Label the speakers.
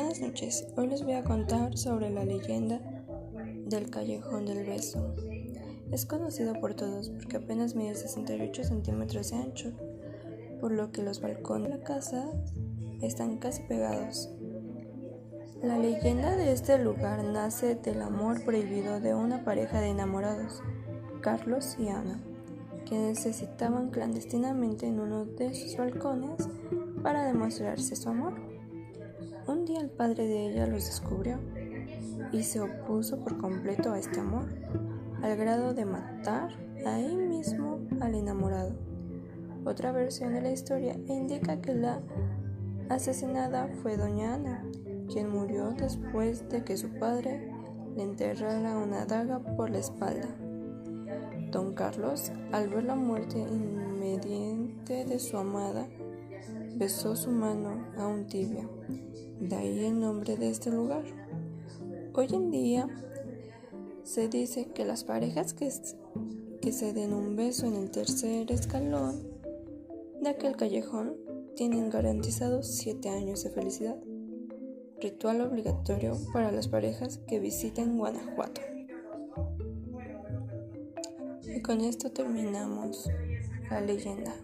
Speaker 1: noches. Hoy les voy a contar sobre la leyenda del Callejón del Beso. Es conocido por todos porque apenas mide 68 centímetros de ancho, por lo que los balcones de la casa están casi pegados. La leyenda de este lugar nace del amor prohibido de una pareja de enamorados, Carlos y Ana, quienes se citaban clandestinamente en uno de sus balcones para demostrarse su amor. Un día el padre de ella los descubrió y se opuso por completo a este amor, al grado de matar ahí mismo al enamorado. Otra versión de la historia indica que la asesinada fue doña Ana, quien murió después de que su padre le enterrara una daga por la espalda. Don Carlos, al ver la muerte inmediata de su amada, besó su mano aún tibia. De ahí el nombre de este lugar. Hoy en día se dice que las parejas que, que se den un beso en el tercer escalón de aquel callejón tienen garantizados siete años de felicidad. Ritual obligatorio para las parejas que visiten Guanajuato. Y con esto terminamos la leyenda.